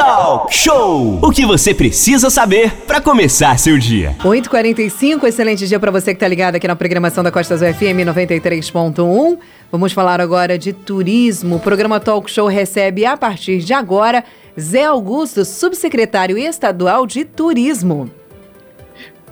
Talk Show! O que você precisa saber para começar seu dia. 8h45, excelente dia para você que tá ligado aqui na programação da Costa Azul FM 93.1. Vamos falar agora de turismo. O programa Talk Show recebe a partir de agora Zé Augusto, subsecretário estadual de Turismo.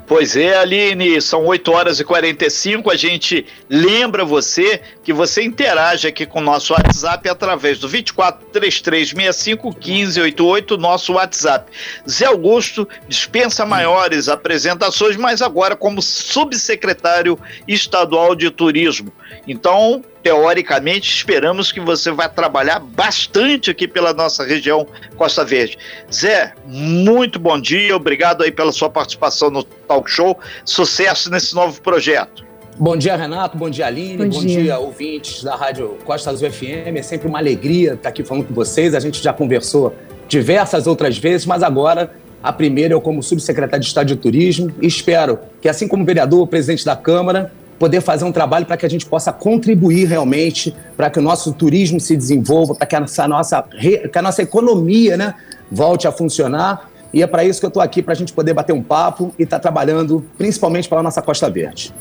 Pois é, Aline, são 8 horas e 45. A gente lembra você que você interage aqui com o nosso WhatsApp através do 2433651588, nosso WhatsApp. Zé Augusto dispensa maiores apresentações, mas agora como subsecretário estadual de turismo. Então, teoricamente, esperamos que você vai trabalhar bastante aqui pela nossa região Costa Verde. Zé, muito bom dia, obrigado aí pela sua participação no Talk Show. Sucesso nesse novo projeto. Bom dia, Renato. Bom dia, Aline. Bom, bom dia. dia. ouvintes da Rádio Costa Azul FM. É sempre uma alegria estar aqui falando com vocês. A gente já conversou diversas outras vezes, mas agora a primeira eu como subsecretário de Estado de Turismo. E espero que, assim como vereador, presidente da Câmara, poder fazer um trabalho para que a gente possa contribuir realmente para que o nosso turismo se desenvolva, para que a nossa, que a nossa economia né, volte a funcionar. E é para isso que eu estou aqui, para a gente poder bater um papo e estar tá trabalhando principalmente pela nossa Costa Verde.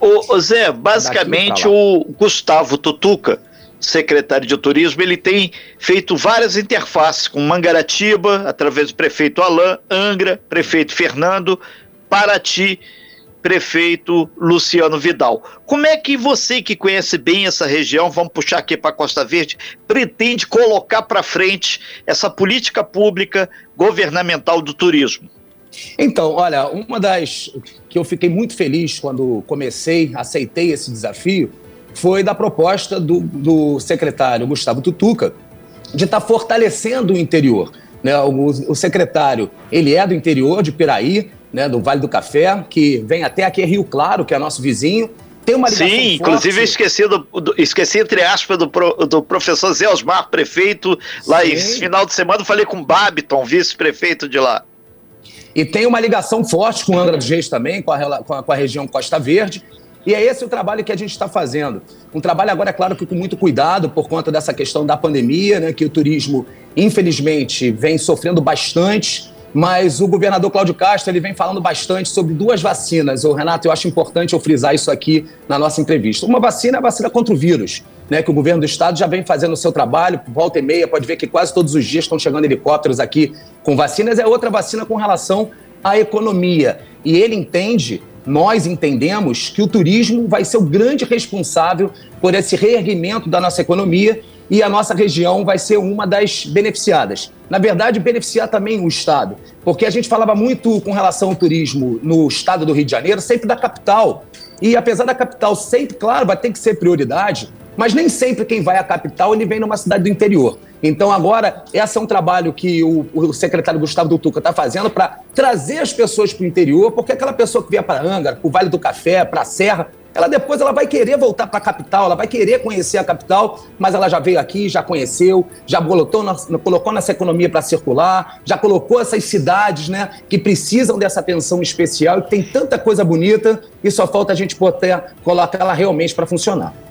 Ô, Zé, basicamente o Gustavo Tutuca, secretário de Turismo, ele tem feito várias interfaces com Mangaratiba, através do prefeito Alain, Angra, prefeito Fernando, Paraty prefeito Luciano Vidal. Como é que você que conhece bem essa região, vamos puxar aqui para Costa Verde, pretende colocar para frente essa política pública governamental do turismo? Então, olha, uma das que eu fiquei muito feliz quando comecei, aceitei esse desafio, foi da proposta do, do secretário Gustavo Tutuca de estar tá fortalecendo o interior. Né? O, o secretário, ele é do interior de Piraí, né, do Vale do Café, que vem até aqui Rio Claro, que é nosso vizinho. Tem uma ligação Sim, inclusive eu esqueci, do, do, esqueci, entre aspas, do, pro, do professor Zé Osmar, prefeito, lá esse final de semana, falei com o Babiton, vice-prefeito de lá. E tem uma ligação forte com Angra dos Reis também, com a, com a, com a região Costa Verde. E é esse o trabalho que a gente está fazendo. Um trabalho agora, é claro, que com muito cuidado por conta dessa questão da pandemia, né, que o turismo, infelizmente, vem sofrendo bastante mas o governador Cláudio Castro ele vem falando bastante sobre duas vacinas. O Renato, eu acho importante eu frisar isso aqui na nossa entrevista. Uma vacina é a vacina contra o vírus, né, que o governo do estado já vem fazendo o seu trabalho, volta e meia, pode ver que quase todos os dias estão chegando helicópteros aqui com vacinas. É outra vacina com relação à economia. E ele entende nós entendemos que o turismo vai ser o grande responsável por esse reerguimento da nossa economia e a nossa região vai ser uma das beneficiadas. Na verdade, beneficiar também o Estado, porque a gente falava muito com relação ao turismo no estado do Rio de Janeiro, sempre da capital. E apesar da capital sempre, claro, vai ter que ser prioridade, mas nem sempre quem vai à capital ele vem numa cidade do interior. Então agora, esse é um trabalho que o, o secretário Gustavo Dutuca está fazendo para trazer as pessoas para o interior, porque aquela pessoa que vier para Angra, para o Vale do Café, para a Serra, ela depois ela vai querer voltar para a capital, ela vai querer conhecer a capital, mas ela já veio aqui, já conheceu, já colocou, na, colocou nessa economia para circular, já colocou essas cidades né, que precisam dessa atenção especial e que tem tanta coisa bonita e só falta a gente poder colocar ela realmente para funcionar.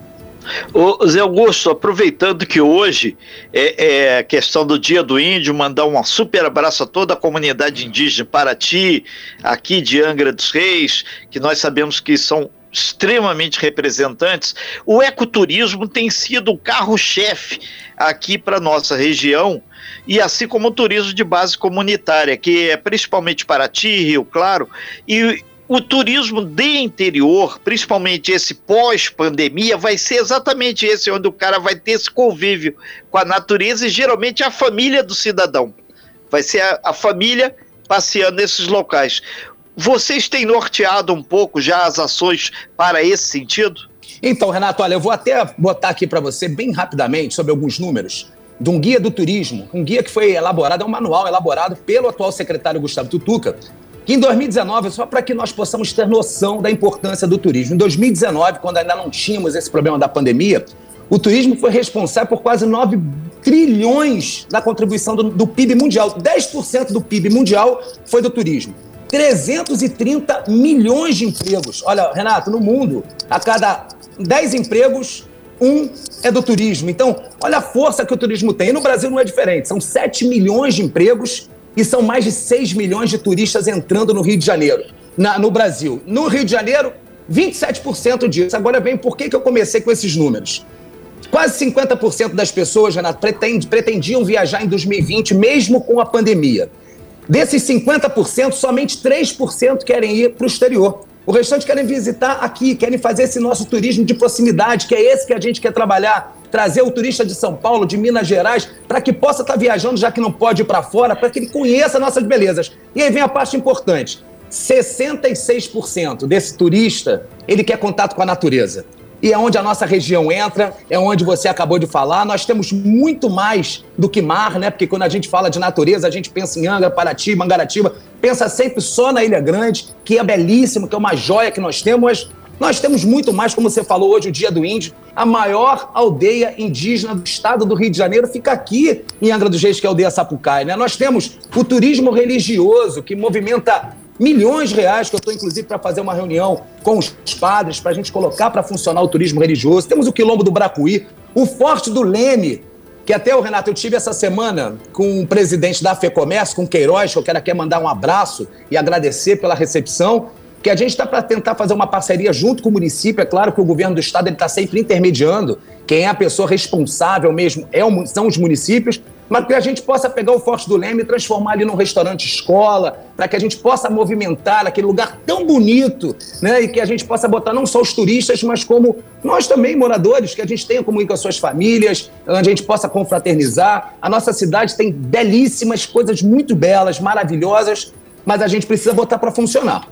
Ô, Zé Augusto, aproveitando que hoje é, é questão do Dia do Índio, mandar um super abraço a toda a comunidade indígena Paraty, aqui de Angra dos Reis, que nós sabemos que são extremamente representantes, o ecoturismo tem sido o carro-chefe aqui para nossa região, e assim como o turismo de base comunitária, que é principalmente Paraty, Rio Claro, e o turismo de interior, principalmente esse pós-pandemia, vai ser exatamente esse, onde o cara vai ter esse convívio com a natureza e geralmente a família do cidadão. Vai ser a, a família passeando nesses locais. Vocês têm norteado um pouco já as ações para esse sentido? Então, Renato, olha, eu vou até botar aqui para você bem rapidamente sobre alguns números de um guia do turismo, um guia que foi elaborado, é um manual elaborado pelo atual secretário Gustavo Tutuca, que em 2019, só para que nós possamos ter noção da importância do turismo, em 2019, quando ainda não tínhamos esse problema da pandemia, o turismo foi responsável por quase 9 trilhões da contribuição do, do PIB mundial. 10% do PIB mundial foi do turismo. 330 milhões de empregos. Olha, Renato, no mundo, a cada 10 empregos, um é do turismo. Então, olha a força que o turismo tem. E no Brasil não é diferente. São 7 milhões de empregos e são mais de 6 milhões de turistas entrando no Rio de Janeiro, na, no Brasil. No Rio de Janeiro, 27% disso. Agora vem por que, que eu comecei com esses números. Quase 50% das pessoas, Renato, pretendiam viajar em 2020, mesmo com a pandemia. Desses 50%, somente 3% querem ir para o exterior. O restante querem visitar aqui, querem fazer esse nosso turismo de proximidade, que é esse que a gente quer trabalhar. Trazer o turista de São Paulo, de Minas Gerais, para que possa estar tá viajando, já que não pode ir para fora, para que ele conheça nossas belezas. E aí vem a parte importante: 66% desse turista ele quer contato com a natureza e é onde a nossa região entra, é onde você acabou de falar. Nós temos muito mais do que mar, né? Porque quando a gente fala de natureza, a gente pensa em Angra, Paraty, Mangaratiba, pensa sempre só na Ilha Grande, que é belíssimo, que é uma joia que nós temos, mas nós temos muito mais, como você falou hoje, o Dia do Índio. A maior aldeia indígena do estado do Rio de Janeiro fica aqui em Angra dos Reis, que é a aldeia Sapucaí. Né? Nós temos o turismo religioso, que movimenta milhões de reais, que eu estou, inclusive, para fazer uma reunião com os padres, para a gente colocar para funcionar o turismo religioso. Temos o Quilombo do Bracuí, o Forte do Leme, que até o Renato, eu tive essa semana com o presidente da FEComércio, com o Queiroz, que eu quero aqui mandar um abraço e agradecer pela recepção que a gente está para tentar fazer uma parceria junto com o município. É claro que o governo do estado está sempre intermediando. Quem é a pessoa responsável mesmo é o, são os municípios, mas que a gente possa pegar o Forte do Leme e transformar ali num restaurante escola, para que a gente possa movimentar aquele lugar tão bonito, né? E que a gente possa botar não só os turistas, mas como nós também, moradores, que a gente tenha como ir com as suas famílias, onde a gente possa confraternizar. A nossa cidade tem belíssimas coisas muito belas, maravilhosas, mas a gente precisa botar para funcionar.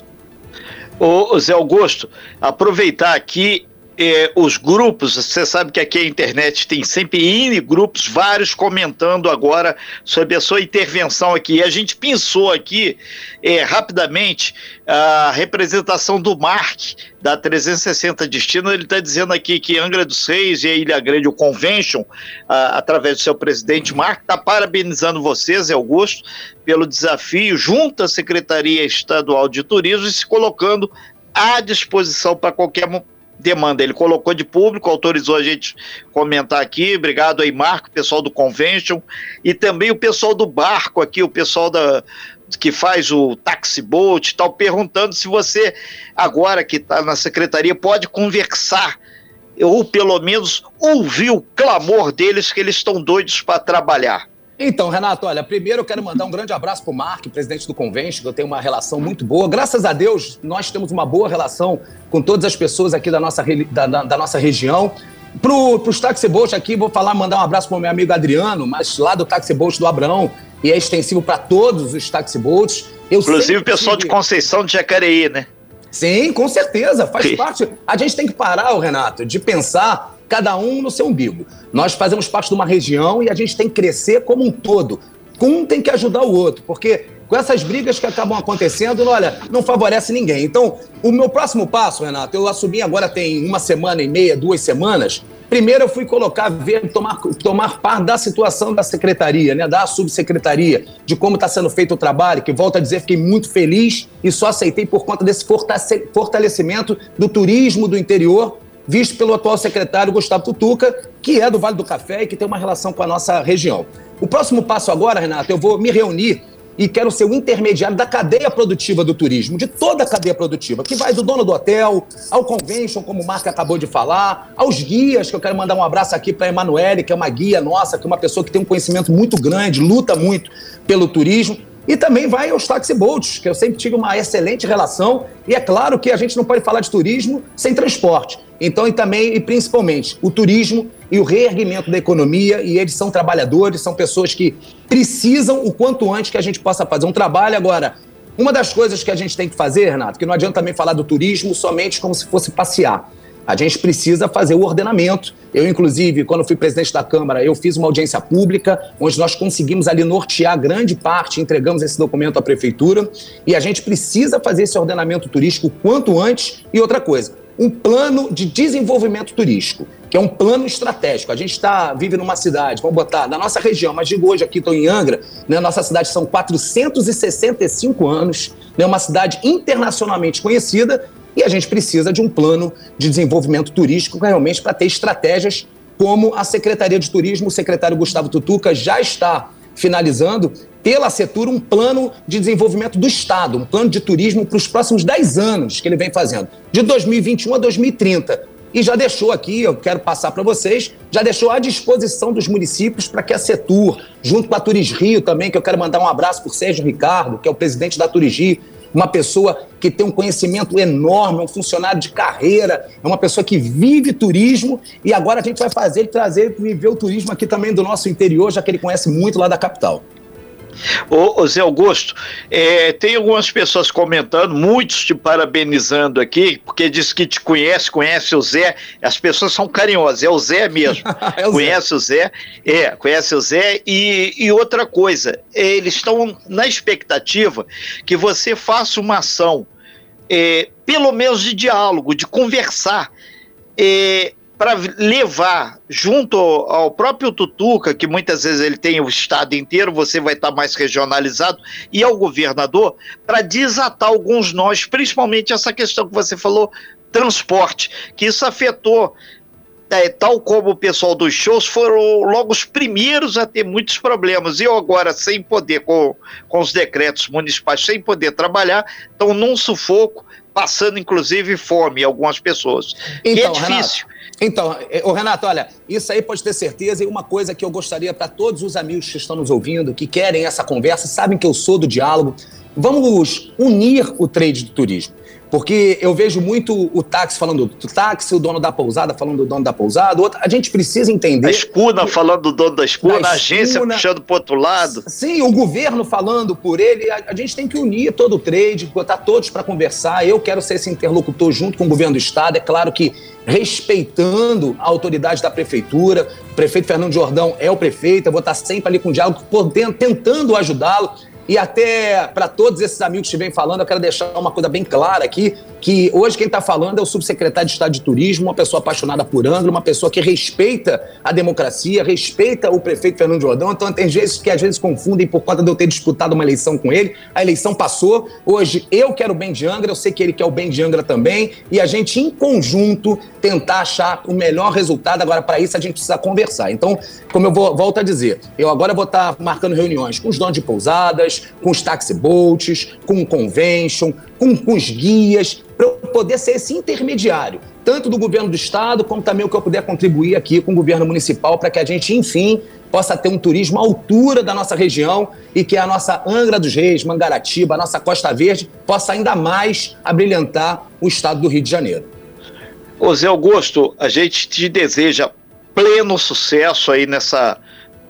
Ô, Zé Augusto, aproveitar aqui é, os grupos, você sabe que aqui a internet tem sempre N grupos, vários comentando agora sobre a sua intervenção aqui. A gente pensou aqui é, rapidamente a representação do Mark da 360 Destino. Ele está dizendo aqui que Angra dos Reis e a Ilha Grande, o Convention, através do seu presidente Mark, está parabenizando vocês, Augusto, pelo desafio junto à Secretaria Estadual de Turismo e se colocando à disposição para qualquer demanda. Ele colocou de público, autorizou a gente comentar aqui. Obrigado aí, Marco, pessoal do Convention e também o pessoal do barco aqui, o pessoal da, que faz o taxi boat tal, perguntando se você, agora que está na secretaria, pode conversar ou pelo menos ouvir o clamor deles que eles estão doidos para trabalhar. Então, Renato, olha, primeiro eu quero mandar um grande abraço para o Mark, presidente do Convention, que eu tenho uma relação muito boa. Graças a Deus, nós temos uma boa relação com todas as pessoas aqui da nossa, da, da, da nossa região. Para os Taxi Boat aqui, vou falar, mandar um abraço para o meu amigo Adriano, mas lá do Taxi Boat do Abrão, e é extensivo para todos os Taxi Boats. Eu Inclusive o pessoal tive... de Conceição de Jacareí, né? Sim, com certeza, faz Sim. parte. A gente tem que parar, Renato, de pensar cada um no seu umbigo. Nós fazemos parte de uma região e a gente tem que crescer como um todo. Um tem que ajudar o outro, porque com essas brigas que acabam acontecendo, olha, não favorece ninguém. Então, o meu próximo passo, Renato, eu assumi agora tem uma semana e meia, duas semanas. Primeiro eu fui colocar, ver, tomar, tomar parte da situação da secretaria, né, da subsecretaria, de como está sendo feito o trabalho, que volto a dizer, fiquei muito feliz e só aceitei por conta desse fortalecimento do turismo do interior visto pelo atual secretário Gustavo Tutuca, que é do Vale do Café e que tem uma relação com a nossa região. O próximo passo agora, Renato, eu vou me reunir e quero ser o intermediário da cadeia produtiva do turismo, de toda a cadeia produtiva, que vai do dono do hotel, ao convention, como o Marco acabou de falar, aos guias, que eu quero mandar um abraço aqui para a Emanuele, que é uma guia nossa, que é uma pessoa que tem um conhecimento muito grande, luta muito pelo turismo. E também vai aos taxi boats, que eu sempre tive uma excelente relação. E é claro que a gente não pode falar de turismo sem transporte. Então, e também, e principalmente, o turismo e o reerguimento da economia. E eles são trabalhadores, são pessoas que precisam o quanto antes que a gente possa fazer um trabalho. Agora, uma das coisas que a gente tem que fazer, Renato, que não adianta também falar do turismo somente como se fosse passear. A gente precisa fazer o ordenamento. Eu, inclusive, quando fui presidente da Câmara, eu fiz uma audiência pública, onde nós conseguimos ali nortear grande parte, entregamos esse documento à prefeitura, e a gente precisa fazer esse ordenamento turístico quanto antes. E outra coisa, um plano de desenvolvimento turístico, que é um plano estratégico. A gente está vive numa cidade, vamos botar, na nossa região, mas digo hoje aqui, estou em Angra, né, nossa cidade são 465 anos, né, uma cidade internacionalmente conhecida, E a gente precisa de um plano de desenvolvimento turístico realmente para ter estratégias como a Secretaria de Turismo, o secretário Gustavo Tutuca já está finalizando pela Setur um plano de desenvolvimento do Estado, um plano de turismo para os próximos 10 anos que ele vem fazendo, de 2021 a 2030. E já deixou aqui, eu quero passar para vocês, já deixou à disposição dos municípios para que a Setur, junto com a Turis Rio também, que eu quero mandar um abraço por Sérgio Ricardo, que é o presidente da Turis Rio, uma pessoa que tem um conhecimento enorme, um funcionário de carreira, é uma pessoa que vive turismo e agora a gente vai fazer ele trazer, viver o turismo aqui também do nosso interior, já que ele conhece muito lá da capital. Ô, ô Zé Augusto, é, tem algumas pessoas comentando, muitos te parabenizando aqui, porque diz que te conhece, conhece o Zé. As pessoas são carinhosas, é o Zé mesmo. é o conhece Zé. o Zé, é, conhece o Zé. E, e outra coisa, eles estão na expectativa que você faça uma ação, é, pelo menos de diálogo, de conversar. É, para levar junto ao próprio Tutuca, que muitas vezes ele tem o estado inteiro, você vai estar mais regionalizado, e ao governador, para desatar alguns nós, principalmente essa questão que você falou, transporte, que isso afetou é, tal como o pessoal dos shows foram logo os primeiros a ter muitos problemas. E eu agora, sem poder, com, com os decretos municipais, sem poder trabalhar, estão num sufoco, passando inclusive fome algumas pessoas. Então, e é difícil. Renato, então, eh, o Renato, olha, isso aí pode ter certeza. E uma coisa que eu gostaria para todos os amigos que estão nos ouvindo, que querem essa conversa, sabem que eu sou do diálogo. Vamos unir o trade do turismo. Porque eu vejo muito o táxi falando do táxi, o dono da pousada falando do dono da pousada. A gente precisa entender. A escuna falando do dono da escuna, da a agência puxando para outro lado. Sim, o governo falando por ele. A, a gente tem que unir todo o trade, botar todos para conversar. Eu quero ser esse interlocutor junto com o governo do Estado. É claro que respeitando a autoridade da prefeitura. O prefeito Fernando Jordão é o prefeito, eu vou estar sempre ali com diálogo, podendo, tentando ajudá-lo. E até para todos esses amigos que vêm falando, eu quero deixar uma coisa bem clara aqui, que hoje quem está falando é o subsecretário de Estado de Turismo, uma pessoa apaixonada por Angra, uma pessoa que respeita a democracia, respeita o prefeito Fernando Jordão. Então tem vezes que às vezes confundem por conta de eu ter disputado uma eleição com ele. A eleição passou. Hoje eu quero o bem de Angra, eu sei que ele quer o bem de Angra também. E a gente, em conjunto, tentar achar o melhor resultado. Agora, para isso, a gente precisa conversar. Então, como eu vou, volto a dizer, eu agora vou estar tá marcando reuniões com os donos de pousadas, com os taxi com o convention, com, com os guias, para eu poder ser esse intermediário, tanto do governo do estado, como também o que eu puder contribuir aqui com o governo municipal, para que a gente, enfim, possa ter um turismo à altura da nossa região e que a nossa Angra dos Reis, Mangaratiba, a nossa Costa Verde, possa ainda mais abrilhantar o estado do Rio de Janeiro. Ô Zé Augusto, a gente te deseja pleno sucesso aí nessa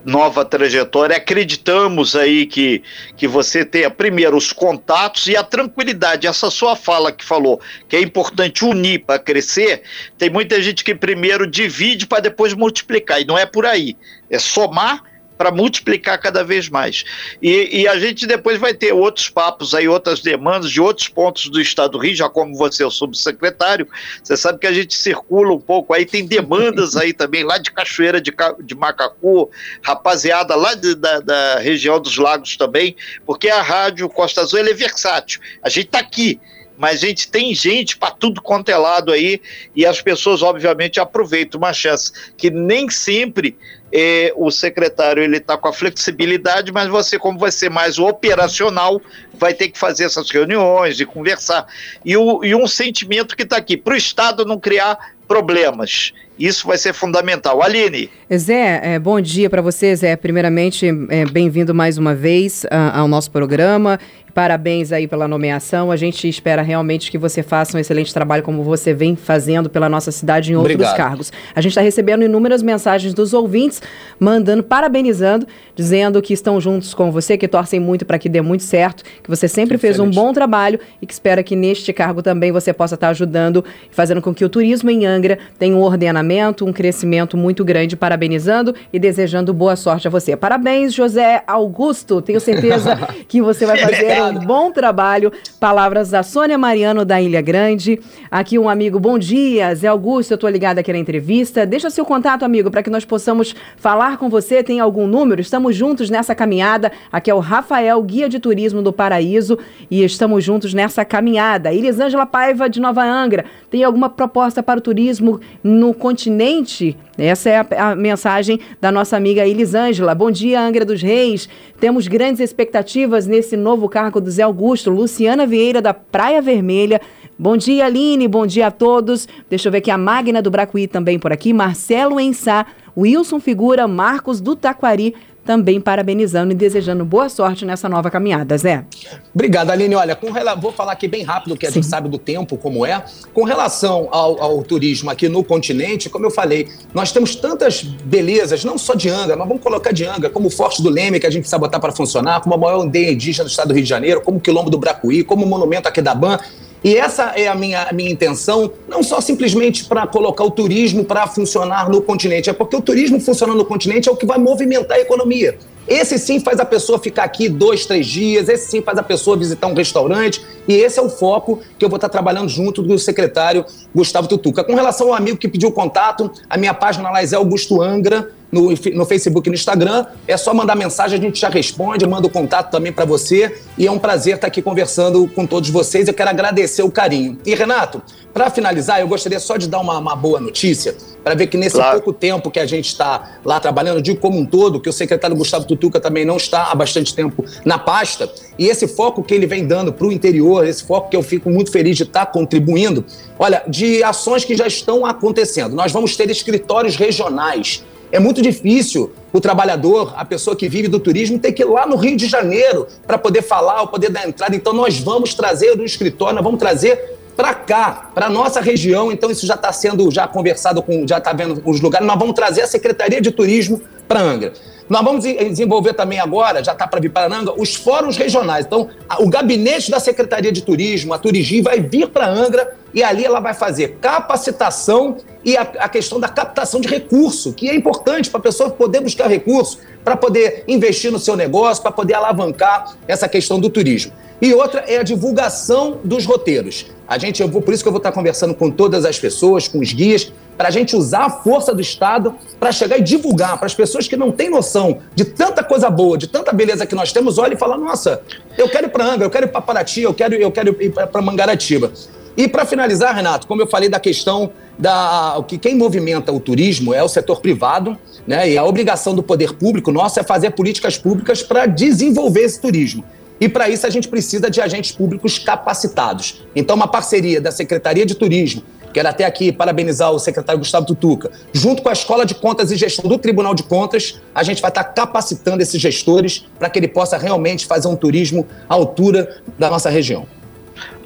nova trajetória. Acreditamos aí que, que você tenha primeiro os contatos e a tranquilidade. Essa sua fala que falou que é importante unir para crescer. Tem muita gente que primeiro divide para depois multiplicar e não é por aí. É somar para multiplicar cada vez mais. E, e, a gente depois vai ter outros papos aí, outras demandas de outros pontos do Estado do Rio, já como você é o subsecretário, você sabe que a gente circula um pouco aí, tem demandas aí também, lá de Cachoeira de, de Macacu, rapaziada lá de, da, da região dos lagos também, porque a rádio Costa Azul é versátil. A gente está aqui, mas gente tem gente para tudo quanto é lado aí e as pessoas obviamente aproveitam uma chance que nem sempre é, o secretário ele está com a flexibilidade, mas você, como vai ser mais operacional, vai ter que fazer essas reuniões e conversar. E, o, e um sentimento que está aqui, para o Estado não criar problemas. Isso vai ser fundamental. Aline. Zé, é, bom dia para você, Zé. Primeiramente, bem-vindo mais uma vez a, ao nosso programa. Parabéns aí pela nomeação. A gente espera realmente que você faça um excelente trabalho como você vem fazendo pela nossa cidade em outros Obrigado. cargos. A gente está recebendo inúmeras mensagens dos ouvintes, mandando, parabenizando, dizendo que estão juntos com você, que torcem muito para que dê muito certo, que você sempre fez um bom trabalho e que espera que neste cargo também você possa estar tá ajudando, fazendo com que o turismo em Angra tenha um ordenamento, um crescimento muito grande. Parabenizando e desejando boa sorte a você. Parabéns, José Augusto. Tenho certeza que você vai fazer Bom trabalho. Palavras da Sônia Mariano da Ilha Grande. Aqui um amigo, bom dia, Zé Augusto, eu tô ligado aqui na entrevista. Deixa seu contato, amigo, para que nós possamos falar com você. Tem algum número? Estamos juntos nessa caminhada. Aqui é o Rafael, guia de turismo do Paraíso, e estamos juntos nessa caminhada. Elisângela Paiva de Nova Angra, tem alguma proposta para o turismo no continente? Essa é a, a mensagem da nossa amiga Elisângela. Bom dia, Angra dos Reis. Temos grandes expectativas nesse novo cargo do Zé Augusto. Luciana Vieira, da Praia Vermelha. Bom dia, Aline. Bom dia a todos. Deixa eu ver aqui a Magna do Bracuí também por aqui. Marcelo Ensá, Wilson Figura, Marcos do Taquari também parabenizando e desejando boa sorte nessa nova caminhada, Zé. Obrigado, Aline. Olha, com rela... vou falar aqui bem rápido, que a gente sabe do tempo, como é. Com relação ao, ao, turismo aqui no continente, como eu falei, nós temos tantas belezas, não só de Angra, mas vamos colocar de Angra, como o Forte do Leme, que a gente precisa botar para funcionar, como a maior aldeia indígena do estado do Rio de Janeiro, como o Quilombo do Bracuí, como o Monumento Aquedaban. E essa é a minha, a minha intenção, não só simplesmente para colocar o turismo para funcionar no continente, é porque o turismo funcionando no continente é o que vai movimentar a economia. Esse sim faz a pessoa ficar aqui dois, três dias, esse sim faz a pessoa visitar um restaurante, e esse é o foco que eu vou estar trabalhando junto do secretário Gustavo Tutuca. Com relação ao amigo que pediu contato, a minha página lá é Augusto Angra, no, no Facebook e no Instagram. É só mandar mensagem, a gente já responde, manda o contato também para você. E é um prazer estar aqui conversando com todos vocês. Eu quero agradecer o carinho. E, Renato, para finalizar, eu gostaria só de dar uma, uma boa notícia, para ver que nesse claro. pouco tempo que a gente está lá trabalhando, digo como um todo, que o secretário Gustavo Tutuca também não está há bastante tempo na pasta, e esse foco que ele vem dando para o interior, esse foco que eu fico muito feliz de estar contribuindo, olha, de ações que já estão acontecendo. Nós vamos ter escritórios regionais é muito difícil o trabalhador, a pessoa que vive do turismo, ter que ir lá no Rio de Janeiro para poder falar, ou poder dar entrada. Então, nós vamos trazer do escritório, nós vamos trazer para cá, para nossa região. Então, isso já está sendo já conversado com, já está vendo os lugares. Nós vamos trazer a Secretaria de Turismo para Angra. Nós vamos desenvolver também agora, já está para vir para Angra, os fóruns regionais. Então, o gabinete da Secretaria de Turismo, a Turigi, vai vir para Angra e ali ela vai fazer capacitação e a, a questão da captação de recurso, que é importante para a pessoa poder buscar recurso, para poder investir no seu negócio, para poder alavancar essa questão do turismo. E outra é a divulgação dos roteiros. A gente, eu vou, por isso que eu vou estar conversando com todas as pessoas, com os guias, para a gente usar a força do Estado para chegar e divulgar para as pessoas que não têm noção de tanta coisa boa, de tanta beleza que nós temos, olha e fala: nossa, eu quero ir para Angra, eu quero ir para Paraty, eu quero, eu quero ir para Mangaratiba. E para finalizar, Renato, como eu falei da questão da que quem movimenta o turismo é o setor privado, né? E a obrigação do poder público nossa é fazer políticas públicas para desenvolver esse turismo. E para isso a gente precisa de agentes públicos capacitados. Então, uma parceria da Secretaria de Turismo Quero até aqui parabenizar o secretário Gustavo Tutuca. Junto com a Escola de Contas e Gestão do Tribunal de Contas, a gente vai estar capacitando esses gestores para que ele possa realmente fazer um turismo à altura da nossa região.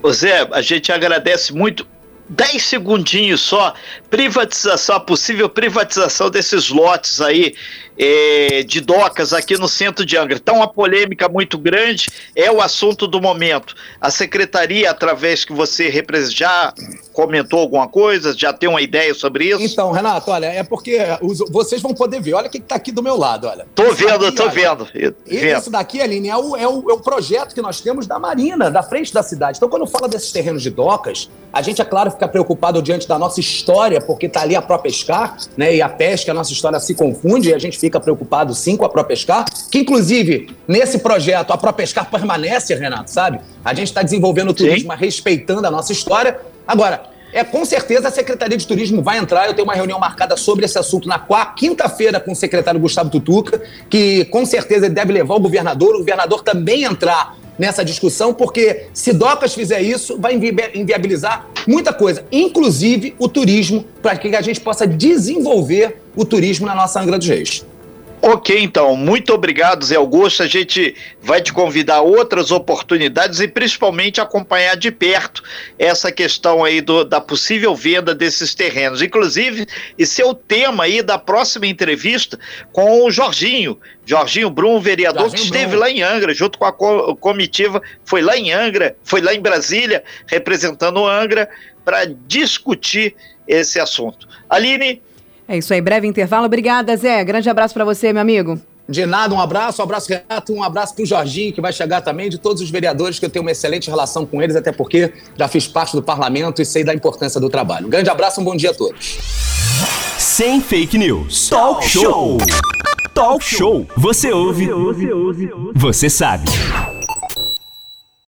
Ô Zé, a gente agradece muito 10 segundinhos só, privatização, a possível privatização desses lotes aí é, de docas aqui no centro de Angra. Então, uma polêmica muito grande é o assunto do momento. A secretaria, através que você já comentou alguma coisa, já tem uma ideia sobre isso? Então, Renato, olha, é porque os, vocês vão poder ver. Olha o que está aqui do meu lado, olha. Tô vendo, daqui, tô olha, vendo. Isso daqui, Aline, é o, é, o, é o projeto que nós temos da Marina, da frente da cidade. Então, quando fala desses terrenos de docas, a gente, é claro, fica preocupado diante da nossa história, porque está ali a própria pescar, né? E a pesca, a nossa história se confunde e a gente fica preocupado sim com a ProPescar, que inclusive nesse projeto a ProPescar permanece, Renato, sabe? A gente está desenvolvendo o turismo sim. respeitando a nossa história. Agora, é com certeza a Secretaria de Turismo vai entrar. Eu tenho uma reunião marcada sobre esse assunto na quinta-feira com o secretário Gustavo Tutuca, que com certeza ele deve levar o governador, o governador também entrar nessa discussão, porque se Docas fizer isso, vai inviabilizar muita coisa, inclusive o turismo, para que a gente possa desenvolver o turismo na nossa Angra dos Reis. Ok, então, muito obrigado, Zé Augusto. A gente vai te convidar a outras oportunidades e principalmente acompanhar de perto essa questão aí do, da possível venda desses terrenos. Inclusive, esse é o tema aí da próxima entrevista com o Jorginho, Jorginho Brum, vereador Jorginho que esteve Brum. lá em Angra, junto com a comitiva, foi lá em Angra, foi lá em Brasília, representando Angra, para discutir esse assunto. Aline, é isso aí, breve intervalo. Obrigada, Zé. Grande abraço para você, meu amigo. De nada, um abraço, um abraço, Renato, um abraço para o Jorginho, que vai chegar também, de todos os vereadores, que eu tenho uma excelente relação com eles, até porque já fiz parte do parlamento e sei da importância do trabalho. Um grande abraço, um bom dia a todos. Sem fake news. Talk show. Talk show. Você ouve. Você sabe.